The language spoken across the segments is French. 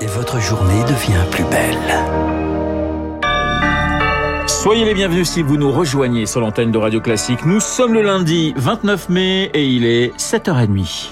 et votre journée devient plus belle. Soyez les bienvenus si vous nous rejoignez sur l'antenne de Radio Classique. Nous sommes le lundi 29 mai et il est 7h30.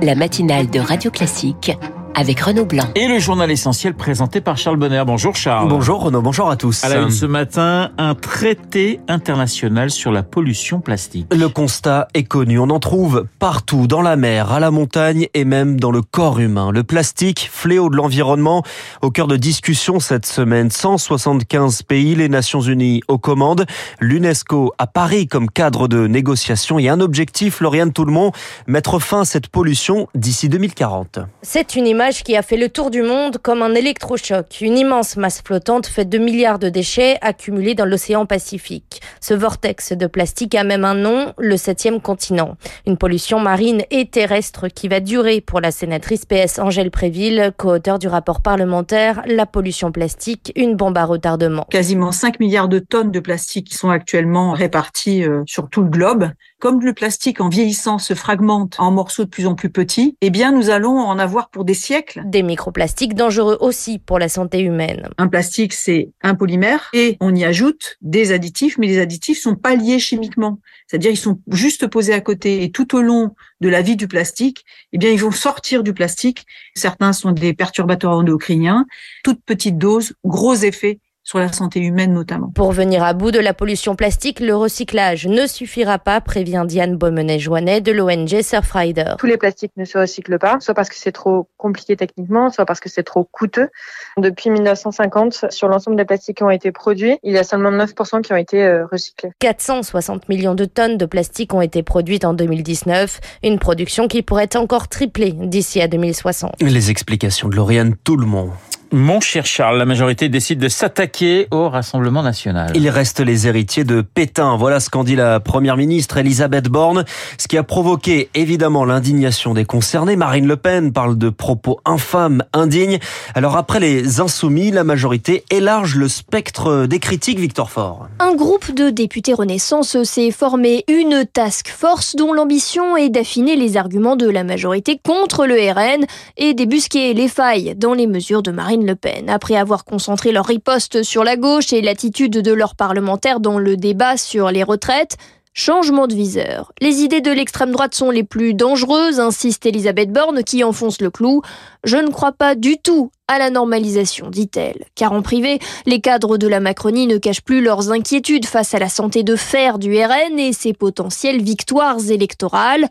La matinale de Radio Classique avec Renaud Blanc. Et le journal essentiel présenté par Charles Bonner. Bonjour Charles. Bonjour Renaud, bonjour à tous. À la une ce matin, un traité international sur la pollution plastique. Le constat est connu, on en trouve partout, dans la mer, à la montagne et même dans le corps humain. Le plastique, fléau de l'environnement, au cœur de discussion cette semaine. 175 pays, les Nations Unies aux commandes, l'UNESCO à Paris comme cadre de négociation et un objectif, Lauriane Tout-le-Monde, mettre fin à cette pollution d'ici 2040. C'est une image qui a fait le tour du monde comme un électrochoc, une immense masse flottante faite de milliards de déchets accumulés dans l'océan Pacifique. Ce vortex de plastique a même un nom, le septième continent. Une pollution marine et terrestre qui va durer pour la sénatrice PS Angèle Préville, co-auteur du rapport parlementaire La pollution plastique, une bombe à retardement. Quasiment 5 milliards de tonnes de plastique sont actuellement réparties euh, sur tout le globe. Comme le plastique en vieillissant se fragmente en morceaux de plus en plus petits, eh bien nous allons en avoir pour des siècles. Des microplastiques dangereux aussi pour la santé humaine. Un plastique, c'est un polymère et on y ajoute des additifs, mais les additifs sont pas liés chimiquement. C'est-à-dire ils sont juste posés à côté et tout au long de la vie du plastique, eh bien ils vont sortir du plastique. Certains sont des perturbateurs endocriniens, toute petite dose, gros effet sur la santé humaine notamment. Pour venir à bout de la pollution plastique, le recyclage ne suffira pas, prévient Diane Beaumenet-Joannet de l'ONG Surfrider. Tous les plastiques ne se recyclent pas, soit parce que c'est trop compliqué techniquement, soit parce que c'est trop coûteux. Depuis 1950, sur l'ensemble des plastiques qui ont été produits, il y a seulement 9% qui ont été euh, recyclés. 460 millions de tonnes de plastique ont été produites en 2019, une production qui pourrait encore tripler d'ici à 2060. Les explications de Lauriane Tout le monde. Mon cher Charles, la majorité décide de s'attaquer au Rassemblement national. Il reste les héritiers de Pétain. Voilà ce qu'en dit la première ministre Elisabeth Borne, ce qui a provoqué évidemment l'indignation des concernés. Marine Le Pen parle de propos infâmes, indignes. Alors après les insoumis, la majorité élarge le spectre des critiques, Victor Fort. Un groupe de députés Renaissance s'est formé une task force dont l'ambition est d'affiner les arguments de la majorité contre le RN et débusquer les failles dans les mesures de Marine le Pen. Après avoir concentré leur riposte sur la gauche et l'attitude de leurs parlementaires dans le débat sur les retraites, Changement de viseur. Les idées de l'extrême droite sont les plus dangereuses, insiste Elisabeth Borne qui enfonce le clou. Je ne crois pas du tout à la normalisation, dit-elle. Car en privé, les cadres de la Macronie ne cachent plus leurs inquiétudes face à la santé de fer du RN et ses potentielles victoires électorales.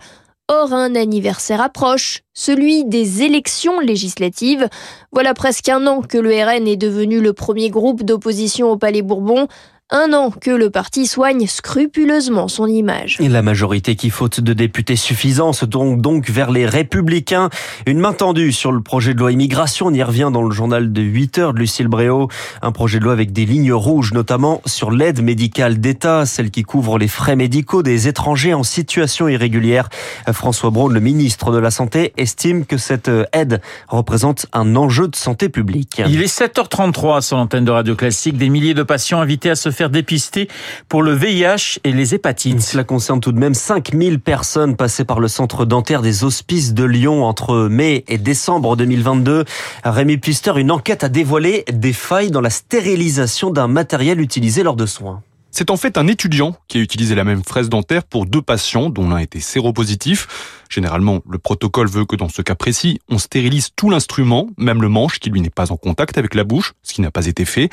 Or, un anniversaire approche, celui des élections législatives. Voilà presque un an que le RN est devenu le premier groupe d'opposition au Palais Bourbon. Un an que le parti soigne scrupuleusement son image. Et la majorité qui, faute de députés suffisants, se tourne donc vers les républicains. Une main tendue sur le projet de loi immigration. On y revient dans le journal de 8 heures de Lucille Bréau. Un projet de loi avec des lignes rouges, notamment sur l'aide médicale d'État, celle qui couvre les frais médicaux des étrangers en situation irrégulière. François Braun, le ministre de la Santé, estime que cette aide représente un enjeu de santé publique. Il est 7h33 sur l'antenne de Radio Classique. Des milliers de patients invités à se faire dépister pour le VIH et les hépatites. Cela concerne tout de même 5000 personnes passées par le centre dentaire des hospices de Lyon entre mai et décembre 2022. Rémi Pister, une enquête a dévoilé des failles dans la stérilisation d'un matériel utilisé lors de soins. C'est en fait un étudiant qui a utilisé la même fraise dentaire pour deux patients dont l'un était séropositif. Généralement, le protocole veut que dans ce cas précis, on stérilise tout l'instrument, même le manche qui lui n'est pas en contact avec la bouche, ce qui n'a pas été fait.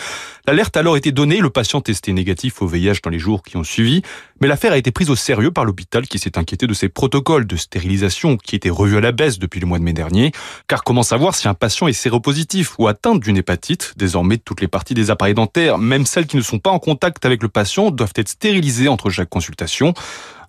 L'alerte a alors été donnée, le patient testé négatif au VIH dans les jours qui ont suivi, mais l'affaire a été prise au sérieux par l'hôpital qui s'est inquiété de ces protocoles de stérilisation qui étaient revus à la baisse depuis le mois de mai dernier. Car comment savoir si un patient est séropositif ou atteint d'une hépatite? Désormais, toutes les parties des appareils dentaires, même celles qui ne sont pas en contact avec le patient, doivent être stérilisées entre chaque consultation.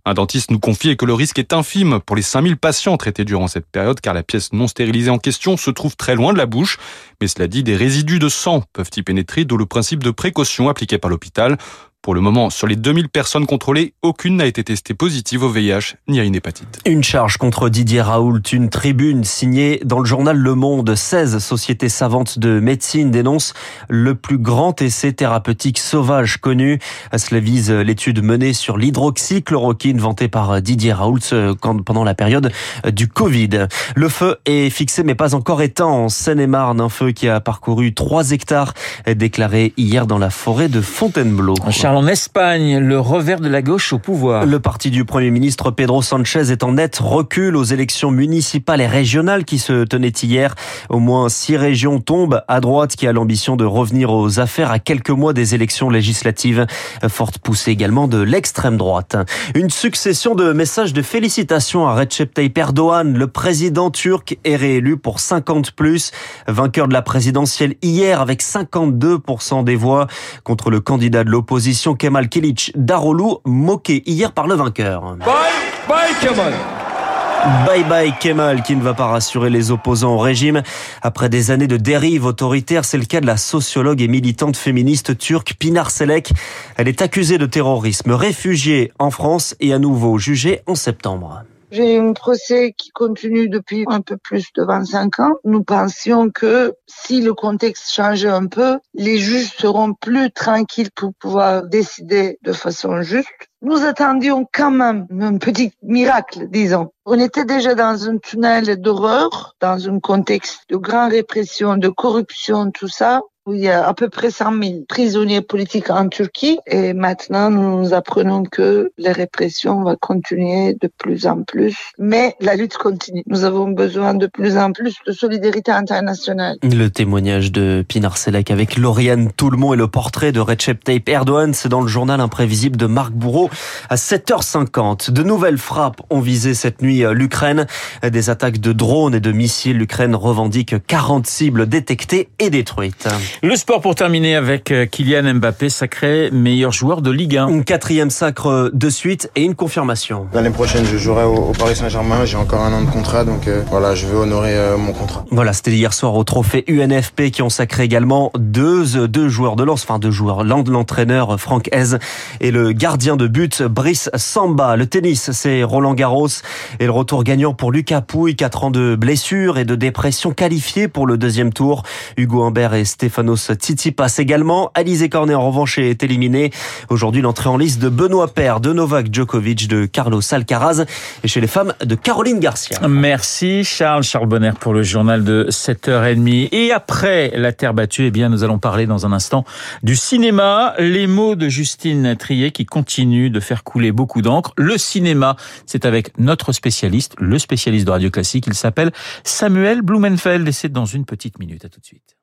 Un dentiste nous confie que le risque est infime pour les 5000 patients traités durant cette période car la pièce non stérilisée en question se trouve très loin de la bouche. Mais cela dit, des résidus de sang peuvent y pénétrer, d'où le principe de précaution appliqué par l'hôpital. Pour le moment, sur les 2000 personnes contrôlées, aucune n'a été testée positive au VIH ni à une hépatite. Une charge contre Didier Raoult, une tribune signée dans le journal Le Monde. 16 sociétés savantes de médecine dénoncent le plus grand essai thérapeutique sauvage connu. Cela vise l'étude menée sur l'hydroxychloroquine vantée par Didier Raoult euh, pendant la période du Covid. Le feu est fixé mais pas encore éteint en Seine-et-Marne. Un feu qui a parcouru 3 hectares déclaré hier dans la forêt de Fontainebleau en Espagne, le revers de la gauche au pouvoir. Le parti du Premier ministre Pedro Sanchez est en net recul aux élections municipales et régionales qui se tenaient hier. Au moins six régions tombent à droite qui a l'ambition de revenir aux affaires à quelques mois des élections législatives. Forte poussée également de l'extrême droite. Une succession de messages de félicitations à Recep Tayyip Erdogan. Le président turc est réélu pour 50 plus. Vainqueur de la présidentielle hier avec 52% des voix contre le candidat de l'opposition Kemal Kilic Darolu, moqué hier par le vainqueur. Bye bye Kemal Bye bye Kemal qui ne va pas rassurer les opposants au régime. Après des années de dérive autoritaire, c'est le cas de la sociologue et militante féministe turque Pinar Selek. Elle est accusée de terrorisme, réfugiée en France et à nouveau jugée en septembre. J'ai un procès qui continue depuis un peu plus de 25 ans. Nous pensions que si le contexte changeait un peu, les juges seront plus tranquilles pour pouvoir décider de façon juste. Nous attendions quand même un petit miracle, disons. On était déjà dans un tunnel d'horreur, dans un contexte de grande répression, de corruption, tout ça il y a à peu près 100 000 prisonniers politiques en Turquie. Et maintenant, nous apprenons que les répressions vont continuer de plus en plus. Mais la lutte continue. Nous avons besoin de plus en plus de solidarité internationale. Le témoignage de Pinar Selek avec Lauriane Toulmont et le portrait de Recep Tayyip Erdogan, c'est dans le journal imprévisible de Marc Bourreau à 7h50. De nouvelles frappes ont visé cette nuit l'Ukraine. Des attaques de drones et de missiles. L'Ukraine revendique 40 cibles détectées et détruites. Le sport pour terminer avec euh, Kylian Mbappé, sacré meilleur joueur de Ligue 1. Un quatrième sacre de suite et une confirmation. L'année prochaine, je jouerai au, Paris Saint-Germain. J'ai encore un an de contrat, donc euh, voilà, je veux honorer euh, mon contrat. Voilà, c'était hier soir au trophée UNFP qui ont sacré également deux, deux joueurs de lance, enfin deux joueurs, l'entraîneur Franck Hez et le gardien de but Brice Samba. Le tennis, c'est Roland Garros et le retour gagnant pour Lucas Pouille, quatre ans de blessure et de dépression qualifié pour le deuxième tour. Hugo Humbert et Stéphane Titi passe également. Alizé Cornet, en revanche, est éliminé. Aujourd'hui, l'entrée en liste de Benoît Paire, de Novak Djokovic, de Carlos Alcaraz et chez les femmes de Caroline Garcia. Merci Charles, Charles Bonner pour le journal de 7h30. Et après la terre battue, eh bien, nous allons parler dans un instant du cinéma. Les mots de Justine Trier qui continue de faire couler beaucoup d'encre. Le cinéma, c'est avec notre spécialiste, le spécialiste de Radio Classique. Il s'appelle Samuel Blumenfeld et c'est dans une petite minute. À tout de suite.